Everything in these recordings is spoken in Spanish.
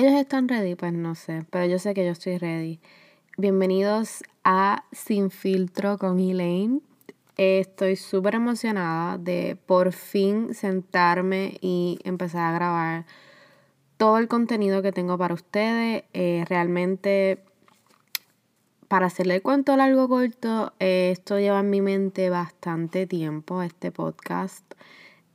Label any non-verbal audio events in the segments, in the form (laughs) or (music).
ellos están ready, pues no sé, pero yo sé que yo estoy ready. Bienvenidos a Sin Filtro con Elaine. Estoy súper emocionada de por fin sentarme y empezar a grabar todo el contenido que tengo para ustedes. Eh, realmente, para hacerle el cuento largo corto, eh, esto lleva en mi mente bastante tiempo, este podcast.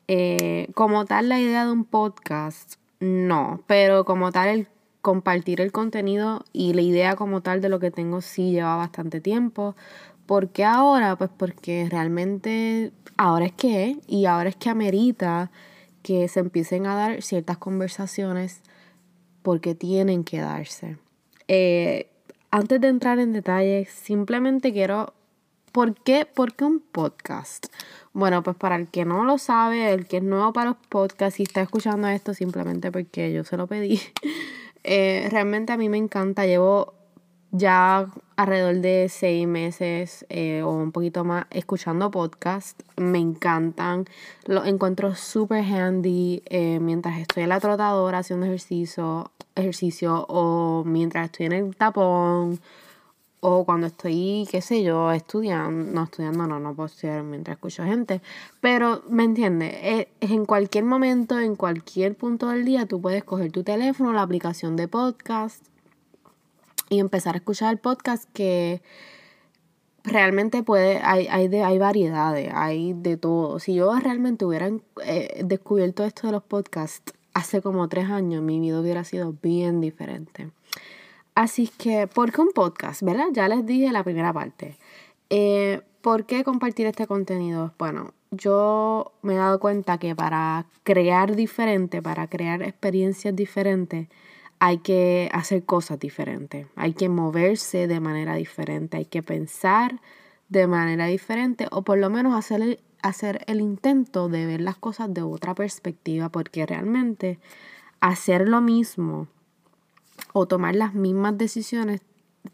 Eh, como tal, la idea de un podcast, no, pero como tal, el compartir el contenido y la idea como tal de lo que tengo sí lleva bastante tiempo. ¿Por qué ahora? Pues porque realmente ahora es que, y ahora es que amerita que se empiecen a dar ciertas conversaciones porque tienen que darse. Eh, antes de entrar en detalles, simplemente quiero... ¿Por qué? ¿Por qué un podcast? Bueno, pues para el que no lo sabe, el que es nuevo para los podcasts y está escuchando esto simplemente porque yo se lo pedí, (laughs) eh, realmente a mí me encanta. Llevo ya alrededor de seis meses eh, o un poquito más escuchando podcasts. Me encantan. Los encuentro súper handy eh, mientras estoy en la trotadora haciendo ejercicio, ejercicio o mientras estoy en el tapón o cuando estoy, qué sé yo, estudiando, no estudiando, no, no puedo ser mientras escucho gente, pero me entiende, es, en cualquier momento, en cualquier punto del día, tú puedes coger tu teléfono, la aplicación de podcast y empezar a escuchar el podcast que realmente puede, hay, hay, de, hay variedades, hay de todo. Si yo realmente hubiera eh, descubierto esto de los podcasts hace como tres años, mi vida hubiera sido bien diferente. Así que, ¿por qué un podcast? ¿Verdad? Ya les dije la primera parte. Eh, ¿Por qué compartir este contenido? Bueno, yo me he dado cuenta que para crear diferente, para crear experiencias diferentes, hay que hacer cosas diferentes, hay que moverse de manera diferente, hay que pensar de manera diferente o por lo menos hacer el, hacer el intento de ver las cosas de otra perspectiva porque realmente hacer lo mismo o tomar las mismas decisiones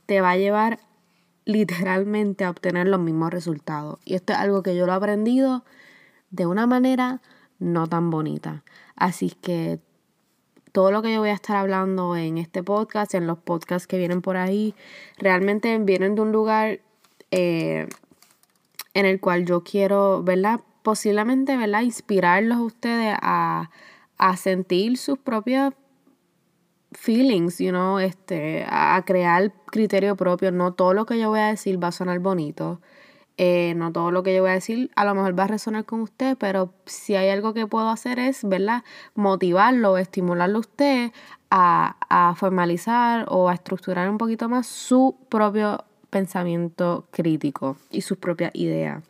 te va a llevar literalmente a obtener los mismos resultados. Y esto es algo que yo lo he aprendido de una manera no tan bonita. Así que todo lo que yo voy a estar hablando en este podcast, en los podcasts que vienen por ahí, realmente vienen de un lugar eh, en el cual yo quiero, ¿verdad? Posiblemente, ¿verdad? Inspirarlos a ustedes a, a sentir sus propias feelings, you know, este, a crear criterio propio. No todo lo que yo voy a decir va a sonar bonito. Eh, no todo lo que yo voy a decir a lo mejor va a resonar con usted, pero si hay algo que puedo hacer es, ¿verdad? Motivarlo, estimularlo a usted a, a formalizar o a estructurar un poquito más su propio pensamiento crítico y sus propias ideas.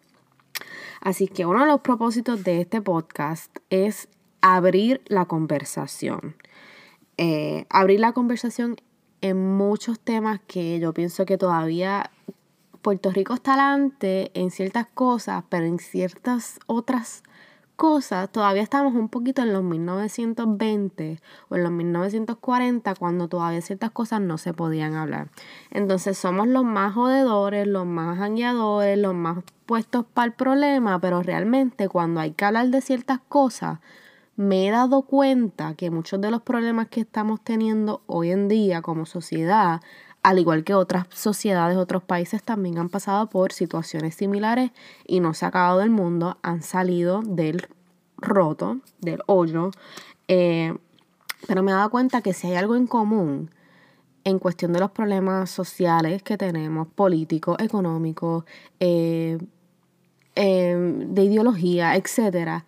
Así que uno de los propósitos de este podcast es abrir la conversación. Eh, abrir la conversación en muchos temas que yo pienso que todavía Puerto Rico está adelante en ciertas cosas, pero en ciertas otras cosas todavía estamos un poquito en los 1920 o en los 1940 cuando todavía ciertas cosas no se podían hablar. Entonces somos los más jodedores, los más jangueadores, los más puestos para el problema, pero realmente cuando hay que hablar de ciertas cosas, me he dado cuenta que muchos de los problemas que estamos teniendo hoy en día como sociedad, al igual que otras sociedades, otros países también han pasado por situaciones similares y no se ha acabado del mundo, han salido del roto, del hoyo. Eh, pero me he dado cuenta que si hay algo en común en cuestión de los problemas sociales que tenemos, políticos, económicos, eh, eh, de ideología, etcétera,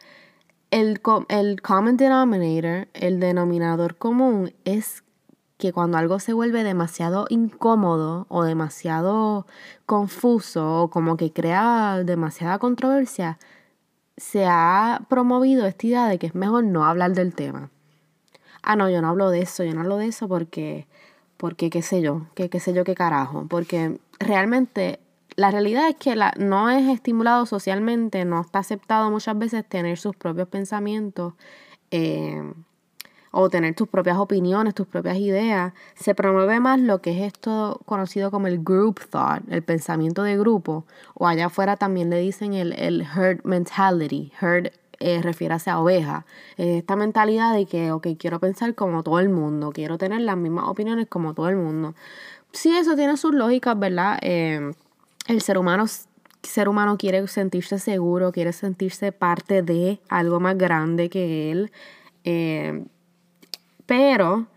el, el common denominator, el denominador común, es que cuando algo se vuelve demasiado incómodo o demasiado confuso o como que crea demasiada controversia, se ha promovido esta idea de que es mejor no hablar del tema. Ah, no, yo no hablo de eso, yo no hablo de eso porque, porque qué sé yo, qué sé yo qué carajo, porque realmente la realidad es que la, no es estimulado socialmente, no está aceptado muchas veces tener sus propios pensamientos eh, o tener tus propias opiniones, tus propias ideas. Se promueve más lo que es esto conocido como el group thought, el pensamiento de grupo, o allá afuera también le dicen el, el herd mentality, herd eh, refiérase a oveja. esta mentalidad de que, ok, quiero pensar como todo el mundo, quiero tener las mismas opiniones como todo el mundo. Sí, eso tiene sus lógicas, ¿verdad? Eh, el ser humano, ser humano quiere sentirse seguro, quiere sentirse parte de algo más grande que él. Eh, pero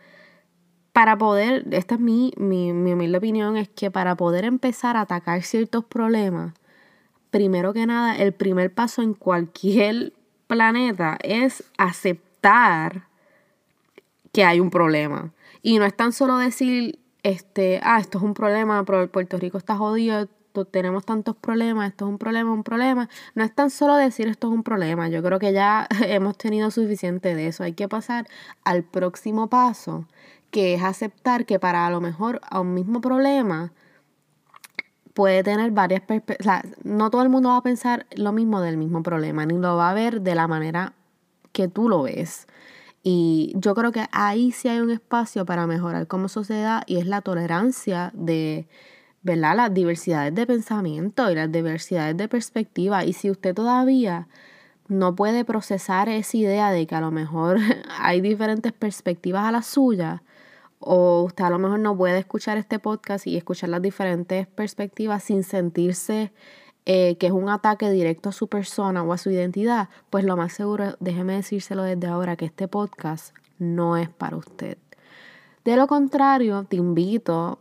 para poder, esta es mi, mi, mi humilde opinión, es que para poder empezar a atacar ciertos problemas, primero que nada, el primer paso en cualquier planeta es aceptar que hay un problema. Y no es tan solo decir, este, ah, esto es un problema, Puerto Rico está jodido, tenemos tantos problemas, esto es un problema, un problema. No es tan solo decir esto es un problema, yo creo que ya (laughs) hemos tenido suficiente de eso. Hay que pasar al próximo paso, que es aceptar que para a lo mejor a un mismo problema puede tener varias perspectivas. no todo el mundo va a pensar lo mismo del mismo problema, ni lo va a ver de la manera que tú lo ves. Y yo creo que ahí sí hay un espacio para mejorar como sociedad y es la tolerancia de, ¿verdad? Las diversidades de pensamiento y las diversidades de perspectiva. Y si usted todavía no puede procesar esa idea de que a lo mejor (laughs) hay diferentes perspectivas a la suya, o usted a lo mejor no puede escuchar este podcast y escuchar las diferentes perspectivas sin sentirse eh, que es un ataque directo a su persona o a su identidad, pues lo más seguro, déjeme decírselo desde ahora, que este podcast no es para usted. De lo contrario, te invito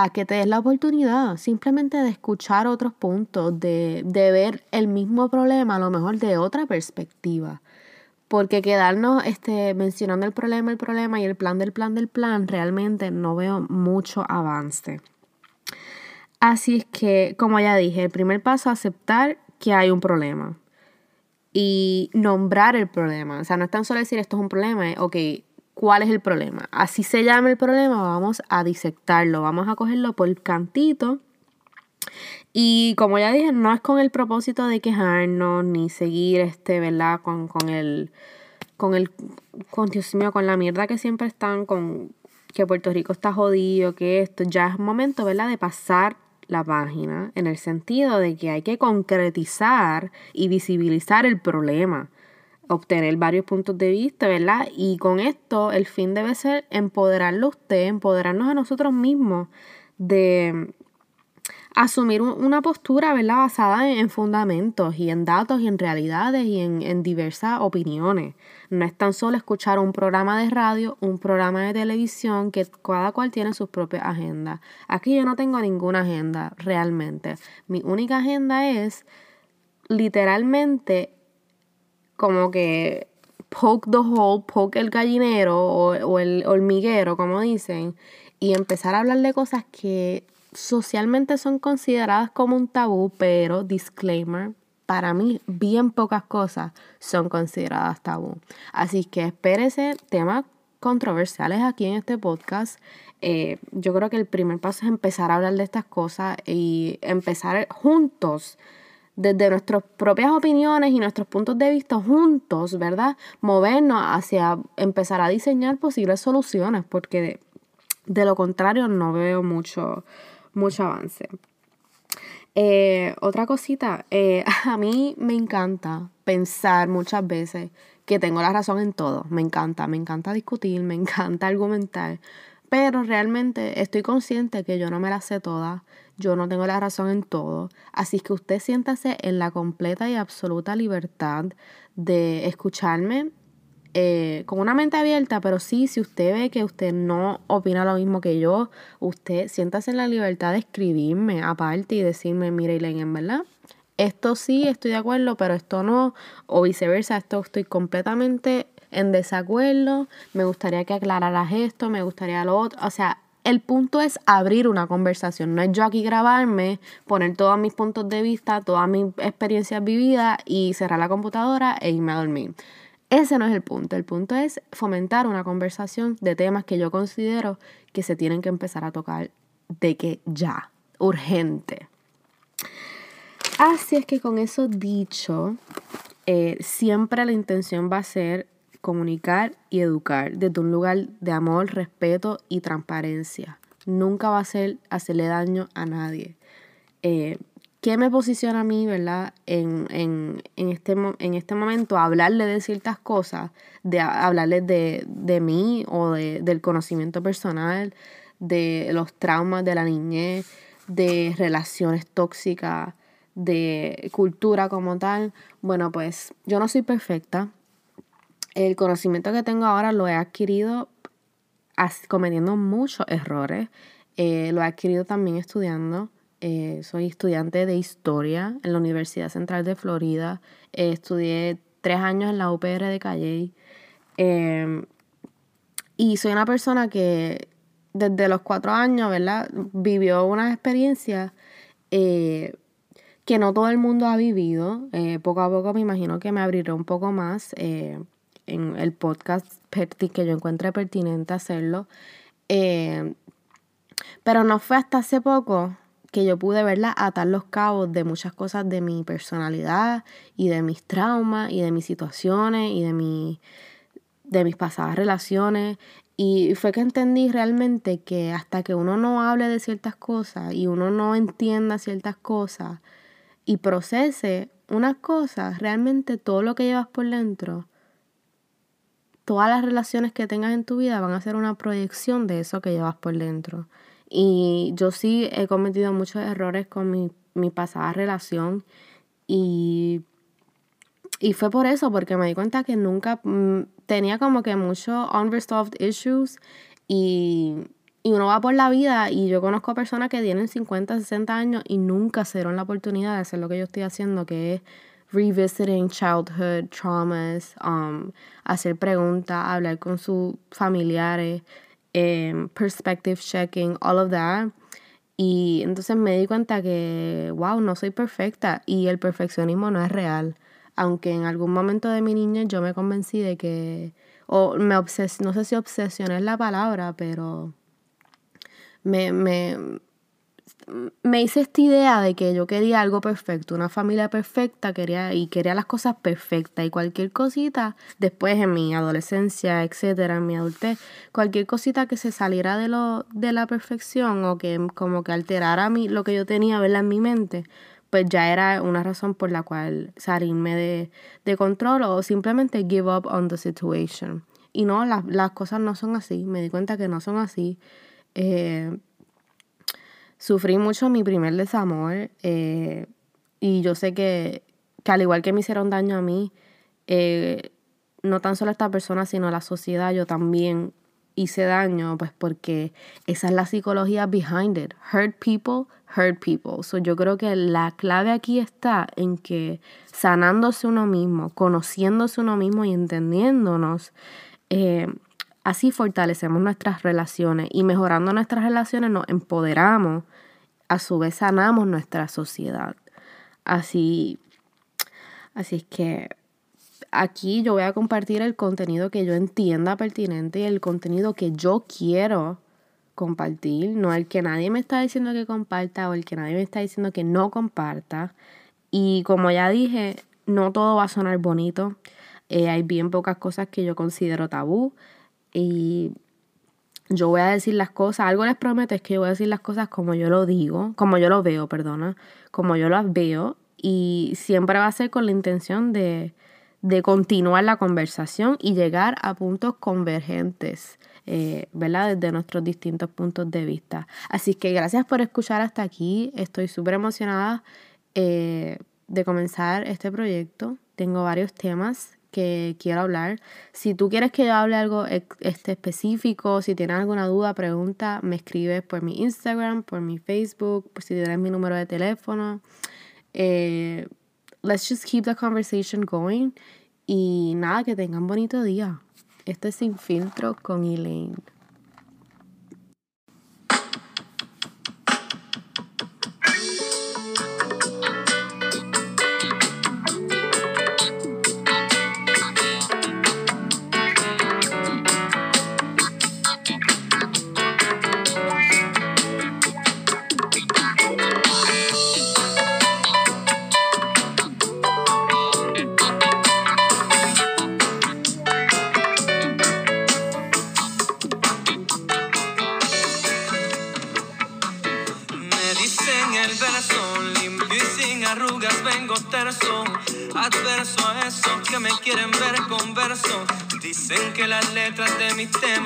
a que te des la oportunidad simplemente de escuchar otros puntos, de, de ver el mismo problema a lo mejor de otra perspectiva. Porque quedarnos este, mencionando el problema, el problema y el plan del plan del plan, realmente no veo mucho avance. Así es que, como ya dije, el primer paso es aceptar que hay un problema y nombrar el problema. O sea, no es tan solo decir esto es un problema, es, ok, ¿cuál es el problema? Así se llama el problema, vamos a disectarlo, vamos a cogerlo por cantito. Y como ya dije, no es con el propósito de quejarnos ni seguir, este, ¿verdad? Con, con el, con el, con Dios mío, con la mierda que siempre están, con que Puerto Rico está jodido, que esto, ya es momento, ¿verdad? De pasar la página en el sentido de que hay que concretizar y visibilizar el problema, obtener varios puntos de vista, ¿verdad? Y con esto el fin debe ser empoderarlo a usted, empoderarnos a nosotros mismos de asumir una postura, ¿verdad? Basada en, fundamentos y en datos y en realidades y en, en diversas opiniones. No es tan solo escuchar un programa de radio, un programa de televisión, que cada cual tiene sus propias agendas. Aquí yo no tengo ninguna agenda, realmente. Mi única agenda es literalmente como que poke the hole, poke el gallinero o, o el hormiguero, como dicen, y empezar a hablar de cosas que socialmente son consideradas como un tabú, pero disclaimer, para mí bien pocas cosas son consideradas tabú. Así que espérese temas controversiales aquí en este podcast. Eh, yo creo que el primer paso es empezar a hablar de estas cosas y empezar juntos desde nuestras propias opiniones y nuestros puntos de vista juntos, ¿verdad? Movernos hacia empezar a diseñar posibles soluciones, porque de, lo contrario no veo mucho, mucho avance. Eh, otra cosita, eh, (laughs) a mí me encanta pensar muchas veces que tengo la razón en todo. Me encanta, me encanta discutir, me encanta argumentar. Pero realmente estoy consciente que yo no me la sé toda, yo no tengo la razón en todo. Así que usted siéntase en la completa y absoluta libertad de escucharme eh, con una mente abierta, pero sí, si usted ve que usted no opina lo mismo que yo, usted siéntase en la libertad de escribirme aparte y decirme, mire, Elaine, en verdad, esto sí estoy de acuerdo, pero esto no, o viceversa, esto estoy completamente en desacuerdo, me gustaría que aclararas esto, me gustaría lo otro, o sea, el punto es abrir una conversación, no es yo aquí grabarme, poner todos mis puntos de vista, todas mis experiencias vividas y cerrar la computadora e irme a dormir. Ese no es el punto. El punto es fomentar una conversación de temas que yo considero que se tienen que empezar a tocar de que ya, urgente. Así es que con eso dicho, eh, siempre la intención va a ser comunicar y educar desde un lugar de amor, respeto y transparencia. Nunca va a ser hacerle daño a nadie. Eh, qué me posiciona a mí, ¿verdad? En, en, en, este, en este momento, hablarle de ciertas cosas, de hablarle de, de mí o de, del conocimiento personal, de los traumas de la niñez, de relaciones tóxicas, de cultura como tal. Bueno, pues yo no soy perfecta. El conocimiento que tengo ahora lo he adquirido cometiendo muchos errores. Eh, lo he adquirido también estudiando. Eh, soy estudiante de historia en la Universidad Central de Florida. Eh, estudié tres años en la UPR de Calle. Em, y soy una persona que desde los cuatro años, ¿verdad? Vivió una experiencia que no todo el mundo ha vivido. poco a poco me imagino que me abriré un poco más en el podcast que yo encuentre pertinente hacerlo. pero no fue hasta hace poco que yo pude verla atar los cabos de muchas cosas de mi personalidad y de mis traumas y de mis situaciones y de, mi, de mis pasadas relaciones. Y fue que entendí realmente que hasta que uno no hable de ciertas cosas y uno no entienda ciertas cosas y procese unas cosas, realmente todo lo que llevas por dentro, todas las relaciones que tengas en tu vida van a ser una proyección de eso que llevas por dentro. Y yo sí he cometido muchos errores con mi, mi pasada relación y, y fue por eso, porque me di cuenta que nunca mm, tenía como que muchos unresolved issues y, y uno va por la vida y yo conozco personas que tienen 50, 60 años y nunca se dieron la oportunidad de hacer lo que yo estoy haciendo, que es revisiting childhood traumas, um, hacer preguntas, hablar con sus familiares, Em, perspective checking, all of that. Y entonces me di cuenta que, wow, no soy perfecta y el perfeccionismo no es real. Aunque en algún momento de mi niña yo me convencí de que, o me obses no sé si obsesioné es la palabra, pero me, me, me hice esta idea de que yo quería algo perfecto, una familia perfecta, quería y quería las cosas perfectas y cualquier cosita después en mi adolescencia, etcétera, en mi adultez, cualquier cosita que se saliera de lo de la perfección o que como que alterara mi, lo que yo tenía verla en mi mente, pues ya era una razón por la cual salirme de, de control o simplemente give up on the situation. Y no, las, las cosas no son así, me di cuenta que no son así. Eh, Sufrí mucho mi primer desamor eh, y yo sé que, que, al igual que me hicieron daño a mí, eh, no tan solo esta persona, sino la sociedad, yo también hice daño, pues porque esa es la psicología behind it. Hurt people, hurt people. So yo creo que la clave aquí está en que sanándose uno mismo, conociéndose uno mismo y entendiéndonos, eh, Así fortalecemos nuestras relaciones y mejorando nuestras relaciones nos empoderamos, a su vez sanamos nuestra sociedad. Así, así es que aquí yo voy a compartir el contenido que yo entienda pertinente y el contenido que yo quiero compartir, no el que nadie me está diciendo que comparta o el que nadie me está diciendo que no comparta. Y como ya dije, no todo va a sonar bonito. Eh, hay bien pocas cosas que yo considero tabú. Y yo voy a decir las cosas, algo les prometo es que yo voy a decir las cosas como yo lo digo, como yo lo veo, perdona, como yo las veo y siempre va a ser con la intención de, de continuar la conversación y llegar a puntos convergentes, eh, ¿verdad? Desde nuestros distintos puntos de vista. Así que gracias por escuchar hasta aquí, estoy súper emocionada eh, de comenzar este proyecto, tengo varios temas que quiero hablar. Si tú quieres que yo hable algo este específico, si tienes alguna duda, pregunta, me escribes por mi Instagram, por mi Facebook, por si tienes mi número de teléfono. Eh, let's just keep the conversation going. Y nada, que tengan bonito día. Esto es Sin Filtro con Elaine.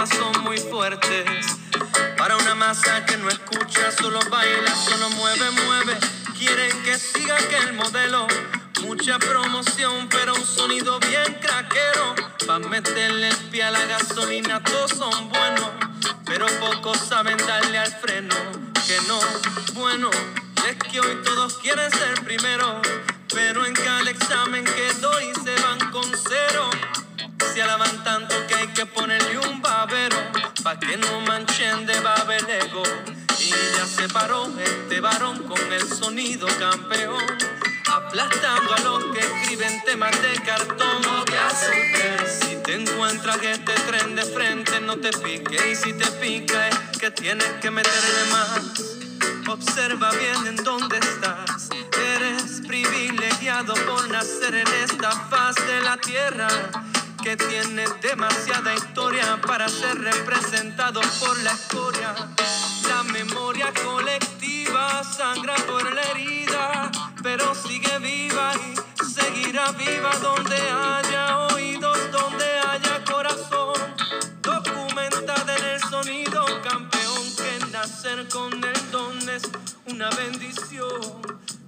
Son muy fuertes. Para una masa que no escucha, solo baila, solo mueve, mueve. Quieren que siga aquel modelo. Mucha promoción, pero un sonido bien craquero. Pa' meterle el pie a la gasolina, todos son buenos. Pero pocos saben darle al freno. Que no, bueno, es que hoy todos quieren ser primero. Pero en cada examen que doy se van con cero. Se alaban tanto que hay que ponerle un. Pa' que no manchen de babelego. Y ya se paró este varón con el sonido campeón aplastando a los que escriben temas de cartón. No te asustes si te encuentras este tren de frente, no te piques y si te pica es que tienes que meterle más. Observa bien en dónde estás. Eres privilegiado por nacer en esta faz de la tierra que tiene demasiada historia para ser representado por la historia. La memoria colectiva sangra por la herida, pero sigue viva y seguirá viva donde haya oídos, donde haya corazón. Documentada en el sonido, campeón, que nacer con el don es una bendición.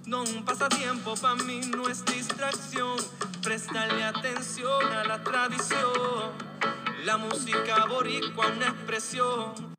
No un pasatiempo para mí, no es distracción. Prestarle atención a la tradición. La música boricua, una expresión